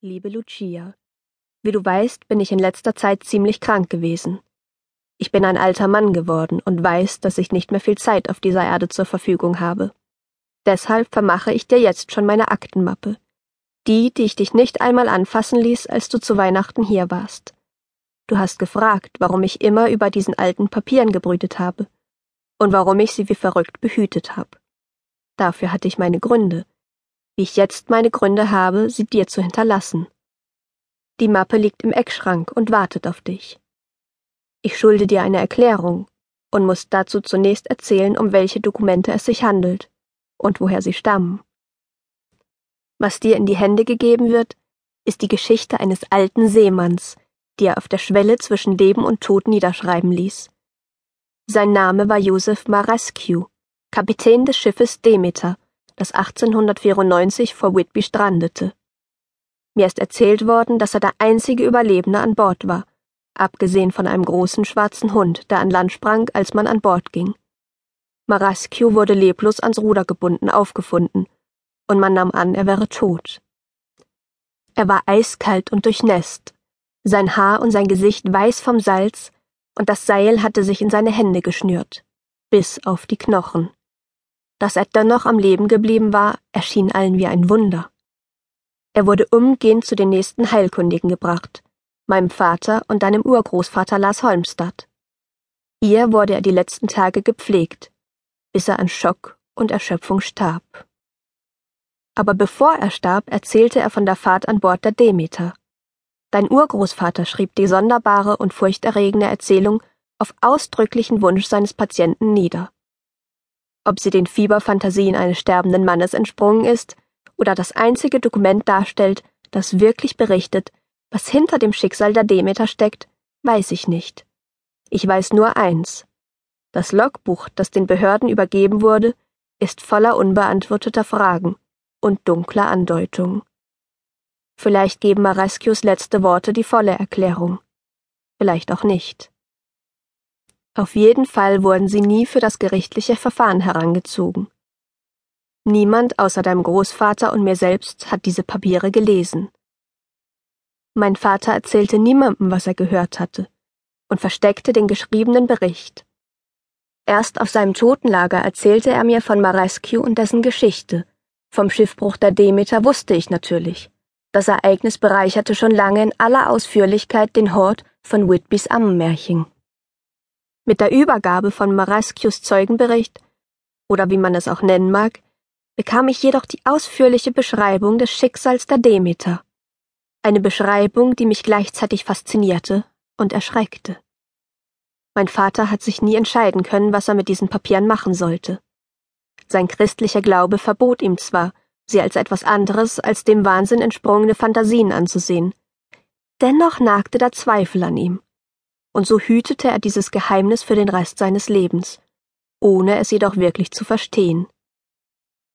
Liebe Lucia, wie du weißt, bin ich in letzter Zeit ziemlich krank gewesen. Ich bin ein alter Mann geworden und weiß, dass ich nicht mehr viel Zeit auf dieser Erde zur Verfügung habe. Deshalb vermache ich dir jetzt schon meine Aktenmappe. Die, die ich dich nicht einmal anfassen ließ, als du zu Weihnachten hier warst. Du hast gefragt, warum ich immer über diesen alten Papieren gebrütet habe und warum ich sie wie verrückt behütet habe. Dafür hatte ich meine Gründe, wie ich jetzt meine Gründe habe, sie dir zu hinterlassen. Die Mappe liegt im Eckschrank und wartet auf dich. Ich schulde dir eine Erklärung und muss dazu zunächst erzählen, um welche Dokumente es sich handelt und woher sie stammen. Was dir in die Hände gegeben wird, ist die Geschichte eines alten Seemanns, die er auf der Schwelle zwischen Leben und Tod niederschreiben ließ. Sein Name war Joseph Marascu, Kapitän des Schiffes Demeter das 1894 vor Whitby strandete. Mir ist erzählt worden, dass er der einzige Überlebende an Bord war, abgesehen von einem großen schwarzen Hund, der an Land sprang, als man an Bord ging. Marascu wurde leblos ans Ruder gebunden aufgefunden, und man nahm an, er wäre tot. Er war eiskalt und durchnässt, sein Haar und sein Gesicht weiß vom Salz, und das Seil hatte sich in seine Hände geschnürt, bis auf die Knochen. Dass er dennoch am Leben geblieben war, erschien allen wie ein Wunder. Er wurde umgehend zu den nächsten Heilkundigen gebracht, meinem Vater und deinem Urgroßvater Lars Holmstadt. Hier wurde er die letzten Tage gepflegt, bis er an Schock und Erschöpfung starb. Aber bevor er starb, erzählte er von der Fahrt an Bord der Demeter. Dein Urgroßvater schrieb die sonderbare und furchterregende Erzählung auf ausdrücklichen Wunsch seines Patienten nieder ob sie den Fieberfantasien eines sterbenden Mannes entsprungen ist oder das einzige Dokument darstellt, das wirklich berichtet, was hinter dem Schicksal der Demeter steckt, weiß ich nicht. Ich weiß nur eins. Das Logbuch, das den Behörden übergeben wurde, ist voller unbeantworteter Fragen und dunkler Andeutungen. Vielleicht geben Maraskius letzte Worte die volle Erklärung. Vielleicht auch nicht. Auf jeden Fall wurden sie nie für das gerichtliche Verfahren herangezogen. Niemand außer deinem Großvater und mir selbst hat diese Papiere gelesen. Mein Vater erzählte niemandem, was er gehört hatte, und versteckte den geschriebenen Bericht. Erst auf seinem Totenlager erzählte er mir von Marescu und dessen Geschichte. Vom Schiffbruch der Demeter wusste ich natürlich. Das Ereignis bereicherte schon lange in aller Ausführlichkeit den Hort von Whitbys Ammenmärchen. Mit der Übergabe von Marascius Zeugenbericht, oder wie man es auch nennen mag, bekam ich jedoch die ausführliche Beschreibung des Schicksals der Demeter. Eine Beschreibung, die mich gleichzeitig faszinierte und erschreckte. Mein Vater hat sich nie entscheiden können, was er mit diesen Papieren machen sollte. Sein christlicher Glaube verbot ihm zwar, sie als etwas anderes als dem Wahnsinn entsprungene Fantasien anzusehen. Dennoch nagte der Zweifel an ihm und so hütete er dieses Geheimnis für den Rest seines Lebens, ohne es jedoch wirklich zu verstehen.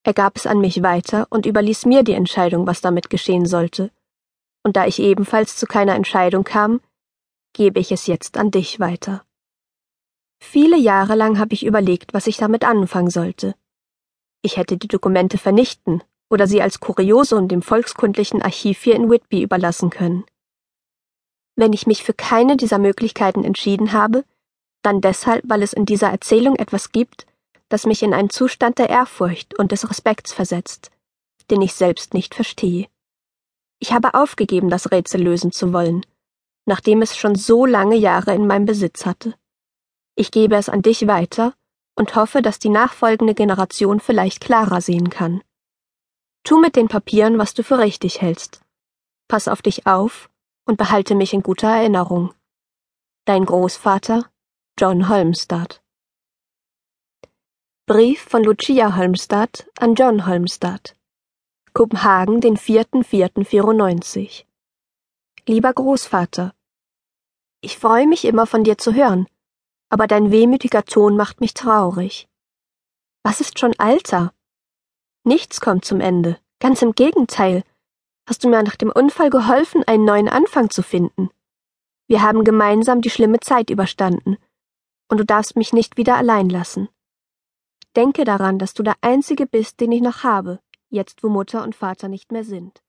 Er gab es an mich weiter und überließ mir die Entscheidung, was damit geschehen sollte, und da ich ebenfalls zu keiner Entscheidung kam, gebe ich es jetzt an dich weiter. Viele Jahre lang habe ich überlegt, was ich damit anfangen sollte. Ich hätte die Dokumente vernichten oder sie als Kuriosum dem volkskundlichen Archiv hier in Whitby überlassen können. Wenn ich mich für keine dieser Möglichkeiten entschieden habe, dann deshalb, weil es in dieser Erzählung etwas gibt, das mich in einen Zustand der Ehrfurcht und des Respekts versetzt, den ich selbst nicht verstehe. Ich habe aufgegeben, das Rätsel lösen zu wollen, nachdem es schon so lange Jahre in meinem Besitz hatte. Ich gebe es an dich weiter und hoffe, dass die nachfolgende Generation vielleicht klarer sehen kann. Tu mit den Papieren, was du für richtig hältst. Pass auf dich auf und behalte mich in guter Erinnerung. Dein Großvater John Holmstad. Brief von Lucia Holmstad an John Holmstad. Kopenhagen, den 4.4.94. Lieber Großvater, ich freue mich immer von dir zu hören, aber dein wehmütiger Ton macht mich traurig. Was ist schon Alter? Nichts kommt zum Ende, ganz im Gegenteil, hast du mir nach dem Unfall geholfen, einen neuen Anfang zu finden. Wir haben gemeinsam die schlimme Zeit überstanden, und du darfst mich nicht wieder allein lassen. Denke daran, dass du der Einzige bist, den ich noch habe, jetzt wo Mutter und Vater nicht mehr sind.